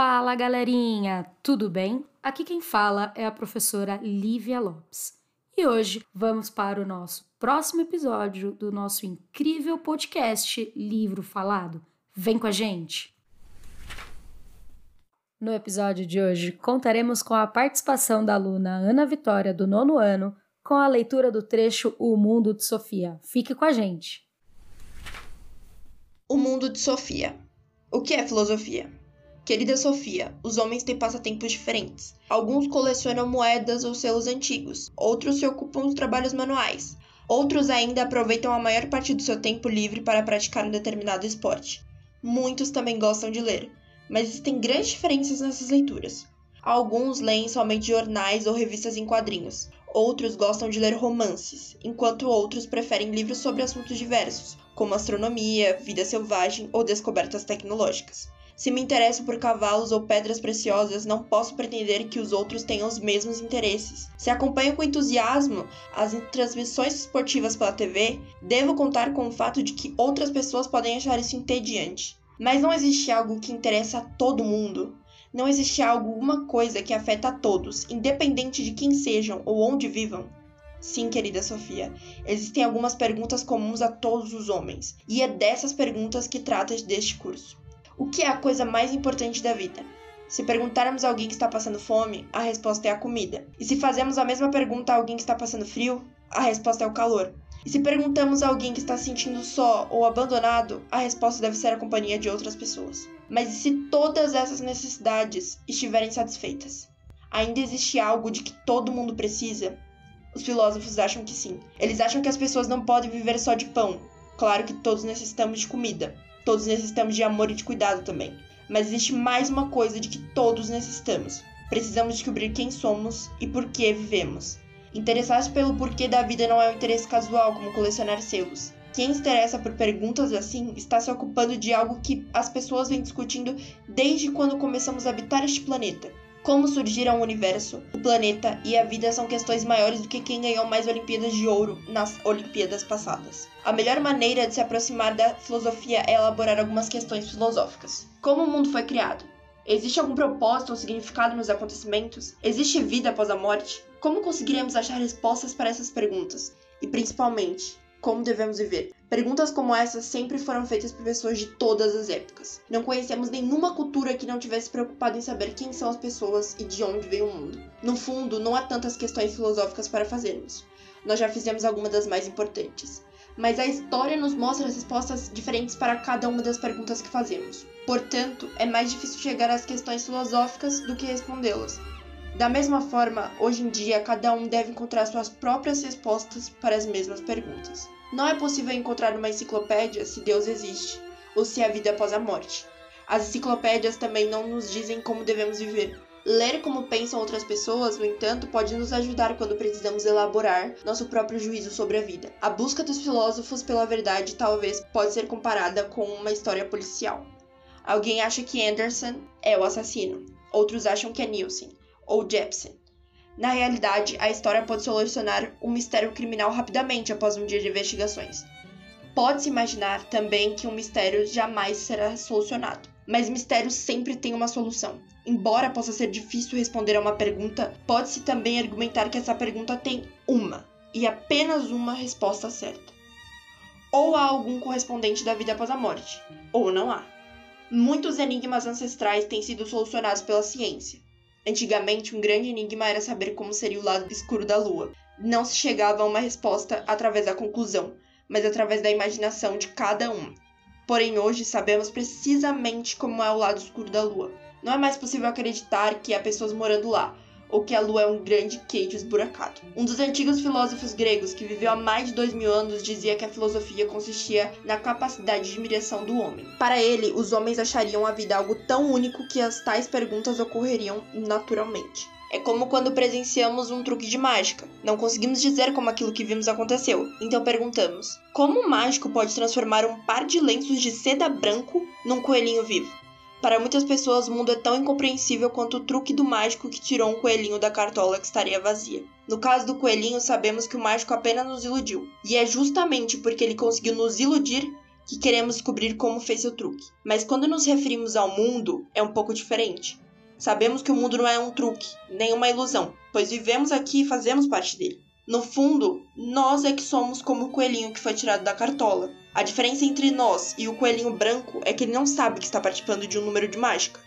Fala galerinha, tudo bem? Aqui quem fala é a professora Lívia Lopes. E hoje vamos para o nosso próximo episódio do nosso incrível podcast Livro Falado. Vem com a gente! No episódio de hoje, contaremos com a participação da aluna Ana Vitória, do nono ano, com a leitura do trecho O Mundo de Sofia. Fique com a gente! O Mundo de Sofia. O que é filosofia? Querida Sofia, os homens têm passatempos diferentes. Alguns colecionam moedas ou selos antigos, outros se ocupam de trabalhos manuais, outros ainda aproveitam a maior parte do seu tempo livre para praticar um determinado esporte. Muitos também gostam de ler, mas existem grandes diferenças nessas leituras. Alguns leem somente jornais ou revistas em quadrinhos, outros gostam de ler romances, enquanto outros preferem livros sobre assuntos diversos, como astronomia, vida selvagem ou descobertas tecnológicas. Se me interesso por cavalos ou pedras preciosas, não posso pretender que os outros tenham os mesmos interesses. Se acompanho com entusiasmo as transmissões esportivas pela TV, devo contar com o fato de que outras pessoas podem achar isso entediante. Mas não existe algo que interessa a todo mundo. Não existe algo, uma coisa que afeta a todos, independente de quem sejam ou onde vivam. Sim, querida Sofia, existem algumas perguntas comuns a todos os homens, e é dessas perguntas que trata deste curso. O que é a coisa mais importante da vida? Se perguntarmos a alguém que está passando fome, a resposta é a comida. E se fazemos a mesma pergunta a alguém que está passando frio, a resposta é o calor. E se perguntamos a alguém que está se sentindo só ou abandonado, a resposta deve ser a companhia de outras pessoas. Mas e se todas essas necessidades estiverem satisfeitas? Ainda existe algo de que todo mundo precisa? Os filósofos acham que sim. Eles acham que as pessoas não podem viver só de pão. Claro que todos necessitamos de comida, Todos necessitamos de amor e de cuidado também. Mas existe mais uma coisa de que todos necessitamos. Precisamos descobrir quem somos e por que vivemos. Interessar-se pelo porquê da vida não é um interesse casual, como colecionar selos. Quem se interessa por perguntas assim está se ocupando de algo que as pessoas vêm discutindo desde quando começamos a habitar este planeta. Como surgiram o universo, o planeta e a vida são questões maiores do que quem ganhou mais Olimpíadas de Ouro nas Olimpíadas passadas. A melhor maneira de se aproximar da filosofia é elaborar algumas questões filosóficas. Como o mundo foi criado? Existe algum propósito ou significado nos acontecimentos? Existe vida após a morte? Como conseguiremos achar respostas para essas perguntas? E principalmente, como devemos viver? Perguntas como essas sempre foram feitas por pessoas de todas as épocas. Não conhecemos nenhuma cultura que não tivesse preocupado em saber quem são as pessoas e de onde veio o mundo. No fundo, não há tantas questões filosóficas para fazermos. Nós já fizemos algumas das mais importantes. Mas a história nos mostra respostas diferentes para cada uma das perguntas que fazemos. Portanto, é mais difícil chegar às questões filosóficas do que respondê-las. Da mesma forma, hoje em dia, cada um deve encontrar suas próprias respostas para as mesmas perguntas. Não é possível encontrar uma enciclopédia se Deus existe ou se há vida após a morte. As enciclopédias também não nos dizem como devemos viver. Ler como pensam outras pessoas, no entanto, pode nos ajudar quando precisamos elaborar nosso próprio juízo sobre a vida. A busca dos filósofos pela verdade talvez pode ser comparada com uma história policial. Alguém acha que Anderson é o assassino, outros acham que é Nielsen ou Jepsen. Na realidade, a história pode solucionar um mistério criminal rapidamente após um dia de investigações. Pode-se imaginar também que um mistério jamais será solucionado, mas mistérios sempre têm uma solução. Embora possa ser difícil responder a uma pergunta, pode-se também argumentar que essa pergunta tem uma e apenas uma resposta certa. Ou há algum correspondente da vida após a morte, ou não há. Muitos enigmas ancestrais têm sido solucionados pela ciência, Antigamente, um grande enigma era saber como seria o lado escuro da Lua. Não se chegava a uma resposta através da conclusão, mas através da imaginação de cada um. Porém, hoje sabemos precisamente como é o lado escuro da Lua. Não é mais possível acreditar que há pessoas morando lá, ou que a Lua é um grande queijo esburacado. Um dos antigos filósofos gregos, que viveu há mais de dois mil anos, dizia que a filosofia consistia na capacidade de admiração do homem. Para ele, os homens achariam a vida algo tão único que as tais perguntas ocorreriam naturalmente. É como quando presenciamos um truque de mágica. Não conseguimos dizer como aquilo que vimos aconteceu. Então perguntamos: como um mágico pode transformar um par de lenços de seda branco num coelhinho vivo? Para muitas pessoas, o mundo é tão incompreensível quanto o truque do mágico que tirou um coelhinho da cartola que estaria vazia. No caso do coelhinho, sabemos que o mágico apenas nos iludiu. E é justamente porque ele conseguiu nos iludir que queremos descobrir como fez seu truque. Mas quando nos referimos ao mundo, é um pouco diferente. Sabemos que o mundo não é um truque, nem uma ilusão, pois vivemos aqui e fazemos parte dele. No fundo, nós é que somos como o coelhinho que foi tirado da cartola. A diferença entre nós e o coelhinho branco é que ele não sabe que está participando de um número de mágica.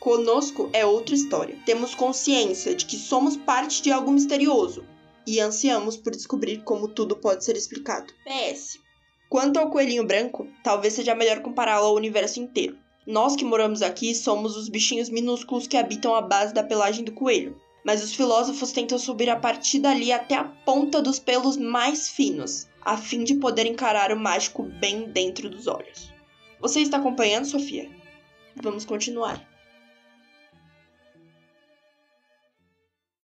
Conosco é outra história. Temos consciência de que somos parte de algo misterioso e ansiamos por descobrir como tudo pode ser explicado. PS. Quanto ao coelhinho branco, talvez seja melhor compará-lo ao universo inteiro. Nós que moramos aqui somos os bichinhos minúsculos que habitam a base da pelagem do coelho, mas os filósofos tentam subir a partir dali até a ponta dos pelos mais finos, a fim de poder encarar o mágico bem dentro dos olhos. Você está acompanhando, Sofia? Vamos continuar.